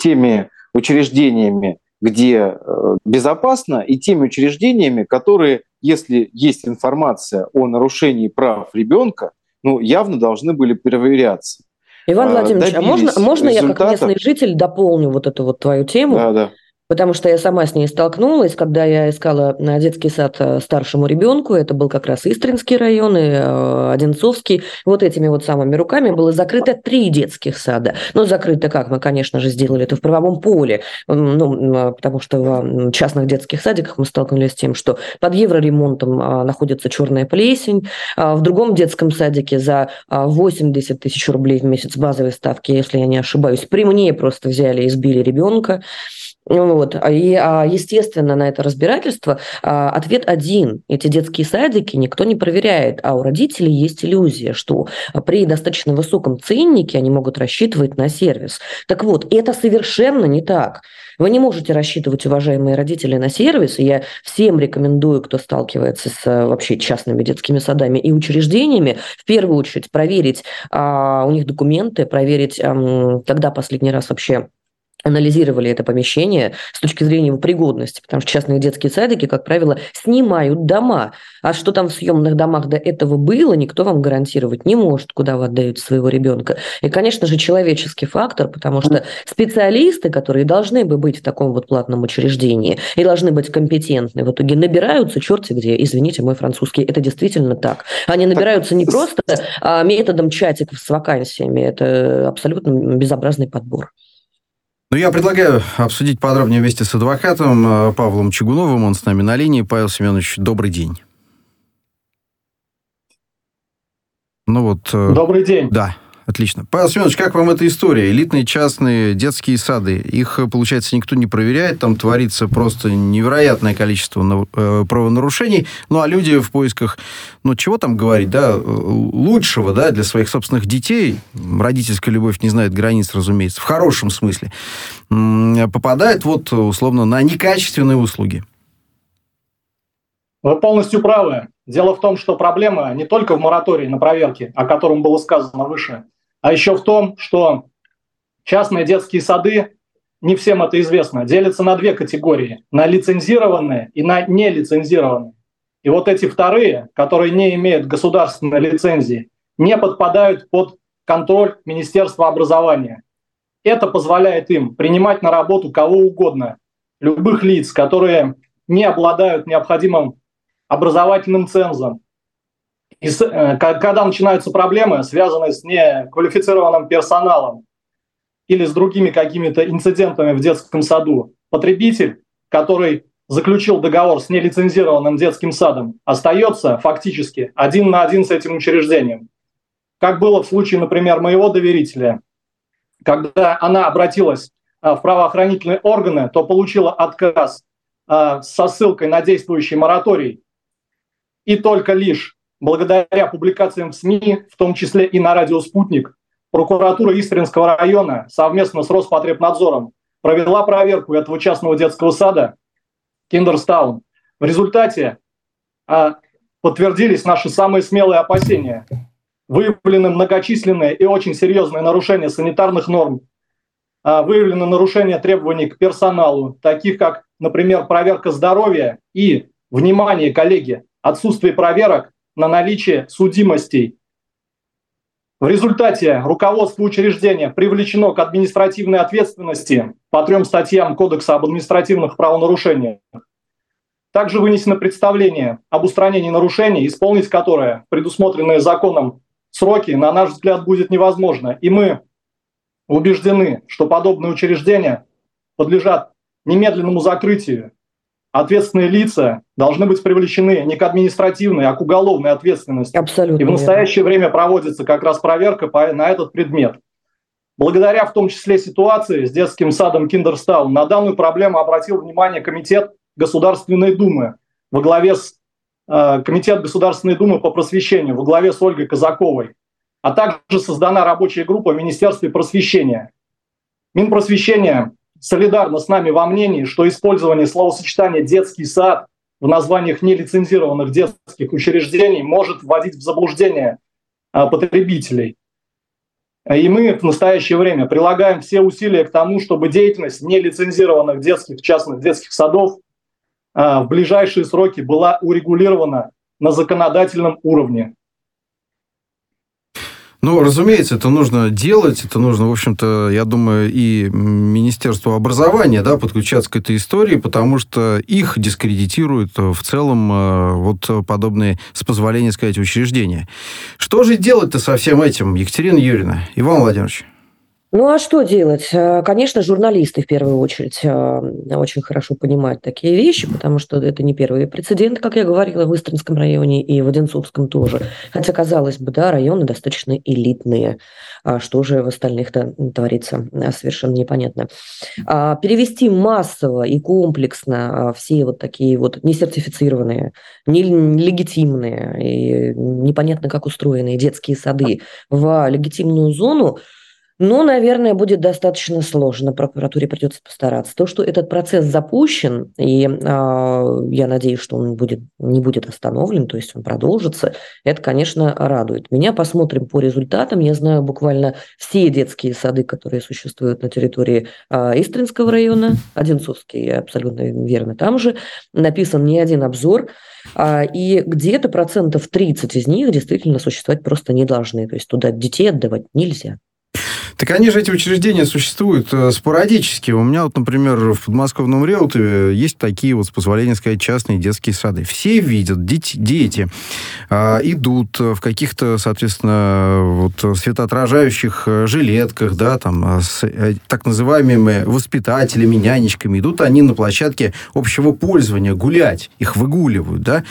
теми учреждениями, где безопасно, и теми учреждениями, которые, если есть информация о нарушении прав ребенка, ну, явно должны были проверяться. Иван а, Владимирович, а можно, можно я как местный житель дополню вот эту вот твою тему? Да, да потому что я сама с ней столкнулась, когда я искала детский сад э, старшему ребенку, это был как раз Истринский район и э, Одинцовский, вот этими вот самыми руками было закрыто три детских сада. Ну, закрыто как? Мы, конечно же, сделали это в правовом поле, ну, а, потому что в частных детских садиках мы столкнулись с тем, что под евроремонтом а, находится черная плесень, а в другом детском садике за 80 тысяч рублей в месяц базовой ставки, если я не ошибаюсь, при мне просто взяли и сбили ребенка. Вот. А, и, а, естественно, на это разбирательство а, ответ один. Эти детские садики никто не проверяет, а у родителей есть иллюзия, что при достаточно высоком ценнике они могут рассчитывать на сервис. Так вот, это совершенно не так. Вы не можете рассчитывать, уважаемые родители, на сервис. Я всем рекомендую, кто сталкивается с вообще частными детскими садами и учреждениями, в первую очередь проверить а, у них документы, проверить, а, когда последний раз вообще анализировали это помещение с точки зрения его пригодности, потому что частные детские садики, как правило, снимают дома. А что там в съемных домах до этого было, никто вам гарантировать не может, куда вы отдаете своего ребенка. И, конечно же, человеческий фактор, потому что специалисты, которые должны бы быть в таком вот платном учреждении и должны быть компетентны, в итоге набираются черти где, извините, мой французский, это действительно так. Они набираются не просто а методом чатиков с вакансиями, это абсолютно безобразный подбор. Ну, я предлагаю обсудить подробнее вместе с адвокатом э, Павлом Чугуновым. Он с нами на линии. Павел Семенович, добрый день. Ну вот... Э, добрый день. Да. Отлично. Павел Семенович, как вам эта история? Элитные частные детские сады. Их, получается, никто не проверяет. Там творится просто невероятное количество э, правонарушений. Ну, а люди в поисках, ну, чего там говорить, да, лучшего, да, для своих собственных детей, родительская любовь не знает границ, разумеется, в хорошем смысле, попадают вот, условно, на некачественные услуги. Вы полностью правы. Дело в том, что проблема не только в моратории на проверки, о котором было сказано выше, а еще в том, что частные детские сады, не всем это известно, делятся на две категории. На лицензированные и на нелицензированные. И вот эти вторые, которые не имеют государственной лицензии, не подпадают под контроль Министерства образования. Это позволяет им принимать на работу кого угодно, любых лиц, которые не обладают необходимым образовательным цензом. И с, э, когда начинаются проблемы, связанные с неквалифицированным персоналом или с другими какими-то инцидентами в детском саду, потребитель, который заключил договор с нелицензированным детским садом, остается фактически один на один с этим учреждением. Как было в случае, например, моего доверителя, когда она обратилась э, в правоохранительные органы, то получила отказ э, со ссылкой на действующий мораторий и только лишь благодаря публикациям в СМИ, в том числе и на радио «Спутник», прокуратура Истринского района совместно с Роспотребнадзором провела проверку этого частного детского сада Киндерстаун. В результате а, подтвердились наши самые смелые опасения. Выявлены многочисленные и очень серьезные нарушения санитарных норм, а, выявлены нарушения требований к персоналу, таких как, например, проверка здоровья и, внимание, коллеги, отсутствие проверок на наличие судимостей. В результате руководство учреждения привлечено к административной ответственности по трем статьям Кодекса об административных правонарушениях. Также вынесено представление об устранении нарушений, исполнить которое предусмотренные законом сроки, на наш взгляд, будет невозможно. И мы убеждены, что подобные учреждения подлежат немедленному закрытию ответственные лица должны быть привлечены не к административной, а к уголовной ответственности. Абсолютно. И в настоящее время проводится как раз проверка по, на этот предмет. Благодаря в том числе ситуации с детским садом Киндерстаун на данную проблему обратил внимание Комитет Государственной Думы во главе с э, Комитет Государственной Думы по просвещению во главе с Ольгой Казаковой, а также создана рабочая группа в Министерстве просвещения. Минпросвещение солидарно с нами во мнении, что использование словосочетания «детский сад» в названиях нелицензированных детских учреждений может вводить в заблуждение а, потребителей. И мы в настоящее время прилагаем все усилия к тому, чтобы деятельность нелицензированных детских, частных детских садов а, в ближайшие сроки была урегулирована на законодательном уровне. Ну, разумеется, это нужно делать, это нужно, в общем-то, я думаю, и Министерству образования да, подключаться к этой истории, потому что их дискредитируют в целом э, вот подобные, с позволения сказать, учреждения. Что же делать-то со всем этим, Екатерина Юрьевна, Иван Владимирович? Ну а что делать? Э, конечно, журналисты в первую очередь э, очень хорошо понимают такие вещи, потому что это не первый прецедент, как я говорила, в Истринском районе и в Одинцовском тоже. Хотя, казалось бы, да, районы достаточно элитные. А что же в остальных-то творится, э, совершенно непонятно. А перевести массово и комплексно все вот такие вот несертифицированные, нелегитимные и непонятно как устроенные детские сады в легитимную зону, Ну, наверное, будет достаточно сложно. Прокуратуре придется постараться. То, что этот процесс запущен, и э, я надеюсь, что он будет, не будет остановлен, то есть он продолжится, это, конечно, радует. Меня посмотрим по результатам. Я знаю буквально все детские сады, которые существуют на территории э, Истринского района, Одинцовский, абсолютно верно, там же. Написан не один обзор. Э, и где-то процентов 30 из них действительно существовать просто не должны. То есть туда детей отдавать нельзя. Так они же, эти учреждения, существуют э, спорадически. У меня вот, например, в подмосковном Реутове есть такие вот, с позволения сказать, частные детские сады. Все видят, дети, дети а, идут в каких-то, соответственно, вот, светоотражающих э, жилетках, да, там, а, с э, так называемыми воспитателями, нянечками. Идут они на площадке общего пользования гулять, их выгуливают, да.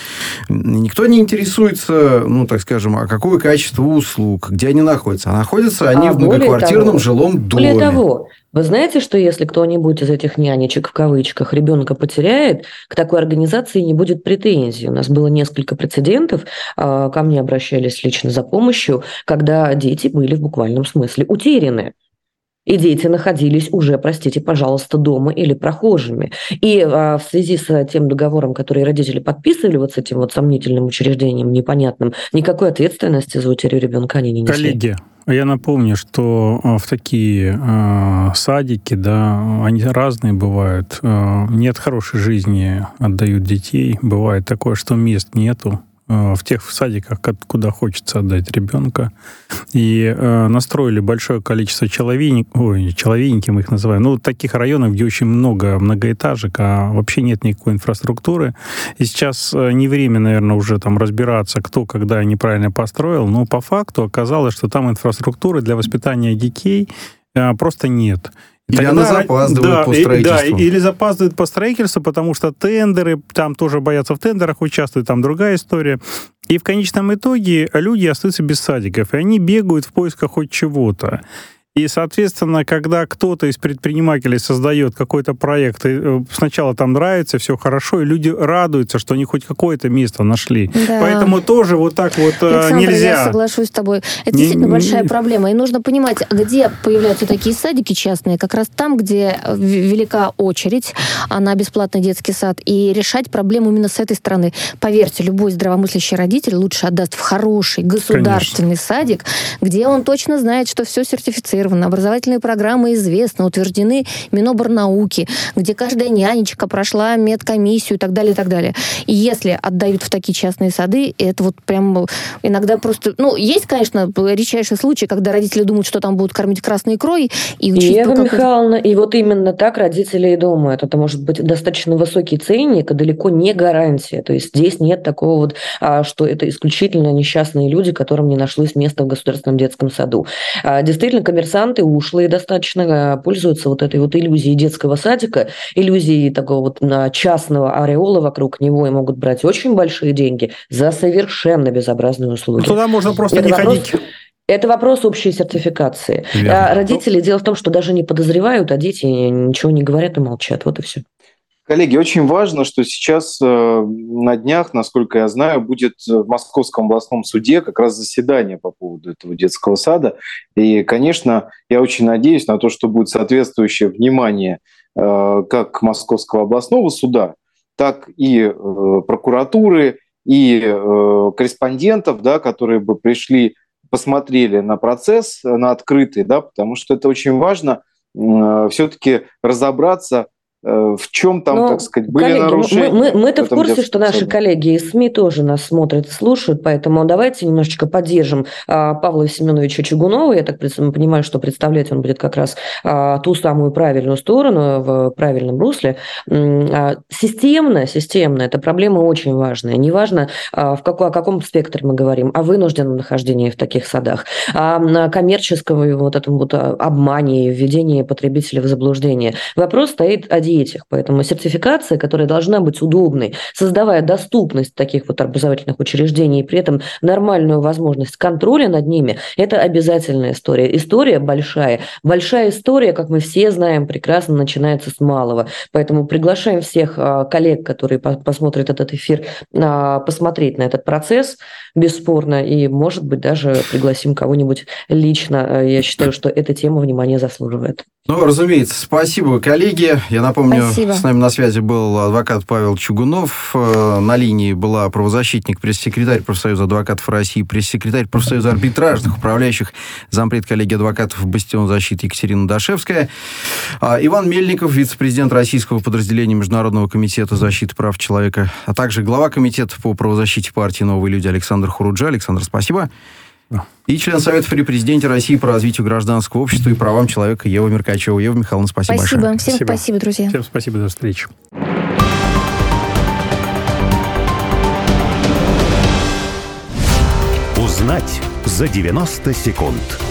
Никто не интересуется, ну, так скажем, а какое качество услуг, где они находятся. А находятся они а в многоквартирных квартирном жилом доме. Более того, вы знаете, что если кто-нибудь из этих нянечек в кавычках ребенка потеряет, к такой организации не будет претензий. У нас было несколько прецедентов, а, ко мне обращались лично за помощью, когда дети были в буквальном смысле утеряны. И дети находились уже, простите, пожалуйста, дома или прохожими. И а, в связи с тем договором, который родители подписывали вот с этим вот сомнительным учреждением непонятным, никакой ответственности за утерю ребенка они не несли. Коллеги, я напомню, что а, в такие э, садики, да, они разные бывают. Э, нет хорошей жизни, отдают детей. Бывает такое, что мест нету в тех садиках, куда хочется отдать ребенка. И э, настроили большое количество человейник, ой, человейники мы их называем, ну, таких районов, где очень много многоэтажек, а вообще нет никакой инфраструктуры. И сейчас э, не время, наверное, уже там разбираться, кто когда неправильно построил, но по факту оказалось, что там инфраструктуры для воспитания детей э, просто нет. Или Тогда, она запаздывает да, по строительству. Да, или запаздывает по строительству, потому что тендеры, там тоже боятся в тендерах участвовать, там другая история. И в конечном итоге люди остаются без садиков, и они бегают в поисках хоть чего-то. И, соответственно, когда кто-то из предпринимателей создает какой-то проект, и э, сначала там нравится, все хорошо, и люди радуются, что они хоть какое-то место нашли. Да. Поэтому тоже вот так вот э, Александр, нельзя. я соглашусь с тобой. Это не, действительно большая проблема. И нужно понимать, где появляются такие садики частные, как раз там, где э, велика очередь на бесплатный детский сад, и решать проблему именно с этой стороны. Поверьте, любой здравомыслящий родитель лучше отдаст в хороший государственный Конечно. садик, где он точно знает, что все сертифицировано, сертифицированы, образовательные программы известны, утверждены Миноборнауки, где каждая нянечка прошла медкомиссию и так далее, и так далее. И если отдают в такие частные сады, это вот прям иногда просто... Ну, есть, конечно, редчайшие случаи, когда родители думают, что там будут кормить красной икрой. И Ева Михайловна, и вот именно так родители и думают. Это может быть достаточно высокий ценник, и далеко не гарантия. То есть здесь нет такого вот, а, что это исключительно несчастные люди, которым не нашлось места в государственном детском саду. А, действительно, коммерсанты коммерсанты ушлые достаточно э, пользуются вот этой вот иллюзией детского садика, иллюзией такого вот частного ореола вокруг него и могут брать очень большие деньги за совершенно безобразные услуги. Туда можно просто Это не вопрос... ходить. Это вопрос общей сертификации. Верно. А родители, дело в том, что даже не подозревают, а дети ничего не говорят и молчат. Вот и все. Коллеги, очень важно, что сейчас э, на днях, насколько я знаю, будет в Московском областном суде как раз заседание по поводу этого детского сада. И, конечно, я очень надеюсь на то, что будет соответствующее внимание э, как Московского областного суда, так и э, прокуратуры, и корреспондентов, да, которые бы пришли, посмотрели на процесс, на открытый, да, потому что это очень важно все-таки разобраться в чем там, Но, так сказать, были коллеги, нарушения? Мы, мы, мы-то в, в курсе, что наши коллеги из СМИ тоже нас смотрят и слушают, поэтому давайте немножечко поддержим а, Павла Семеновича Чугунова. Я так понимаю, что представлять он будет как раз а, ту самую правильную сторону в правильном русле. А, системно, системно, эта проблема очень важная. Неважно, а, в какой, о каком спектре мы говорим, о вынужденном нахождении в таких садах, о коммерческом вот этом вот обмане, введении потребителя в заблуждение. Вопрос стоит один детях. Поэтому сертификация, которая должна быть удобной, создавая доступность таких вот образовательных учреждений и при этом нормальную возможность контроля над ними, это обязательная история. История большая. Большая история, как мы все знаем, прекрасно начинается с малого. Поэтому приглашаем всех а, коллег, которые посмотрят этот эфир, а, посмотреть на этот процесс, бесспорно, и, может быть, даже пригласим кого-нибудь лично. Я считаю, что эта тема внимания заслуживает. Ну, разумеется. Спасибо, коллеги. Я напомню, Спасибо. с нами на связи был адвокат Павел Чугунов. Э, на линии была правозащитник, пресс-секретарь профсоюза адвокатов России, пресс-секретарь профсоюза арбитражных управляющих, зампред коллеги адвокатов «Бастион защиты» Екатерина Дашевская. А, Иван Мельников, вице-президент российского подразделения Международного комитета защиты прав человека, а также глава комитета по правозащите партии «Новые люди» Александр Хуруджа. Александр, спасибо. И член Совета при президенте России по развитию гражданского общества и правам человека Ева Меркачева. Ева Михайловна, спасибо, спасибо. большое. Всем спасибо. спасибо, друзья. Всем спасибо, до встречи. Узнать за 90 секунд.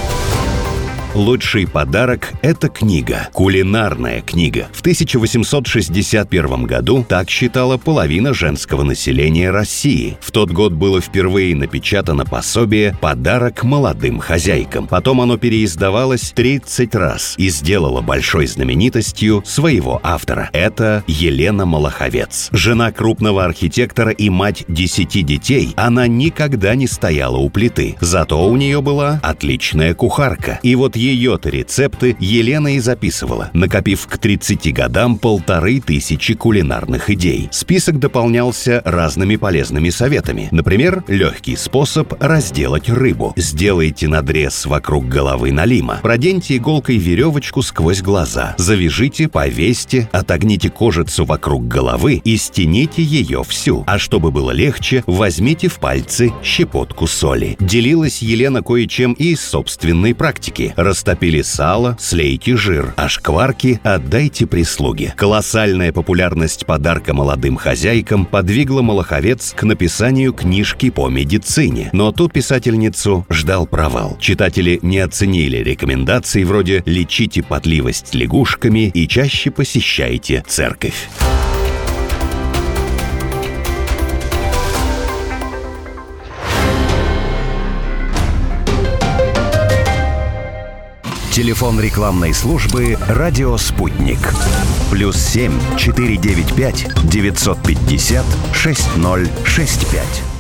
Лучший подарок – это книга. Кулинарная книга. В 1861 году так считала половина женского населения России. В тот год было впервые напечатано пособие «Подарок молодым хозяйкам». Потом оно переиздавалось 30 раз и сделало большой знаменитостью своего автора. Это Елена Малаховец. Жена крупного архитектора и мать десяти детей, она никогда не стояла у плиты. Зато у нее была отличная кухарка. И вот ее-то рецепты Елена и записывала, накопив к 30 годам полторы тысячи кулинарных идей. Список дополнялся разными полезными советами. Например, легкий способ разделать рыбу. Сделайте надрез вокруг головы налима. Проденьте иголкой веревочку сквозь глаза. Завяжите, повесьте, отогните кожицу вокруг головы и стяните ее всю. А чтобы было легче, возьмите в пальцы щепотку соли. Делилась Елена кое-чем и из собственной практики. Растопили сало, слейте жир, а шкварки отдайте прислуге. Колоссальная популярность подарка молодым хозяйкам подвигла Малаховец к написанию книжки по медицине. Но тут писательницу ждал провал. Читатели не оценили рекомендаций вроде «лечите потливость лягушками» и чаще посещайте церковь. Телефон рекламной службы «Радио Спутник». Плюс 7 495 950 6065.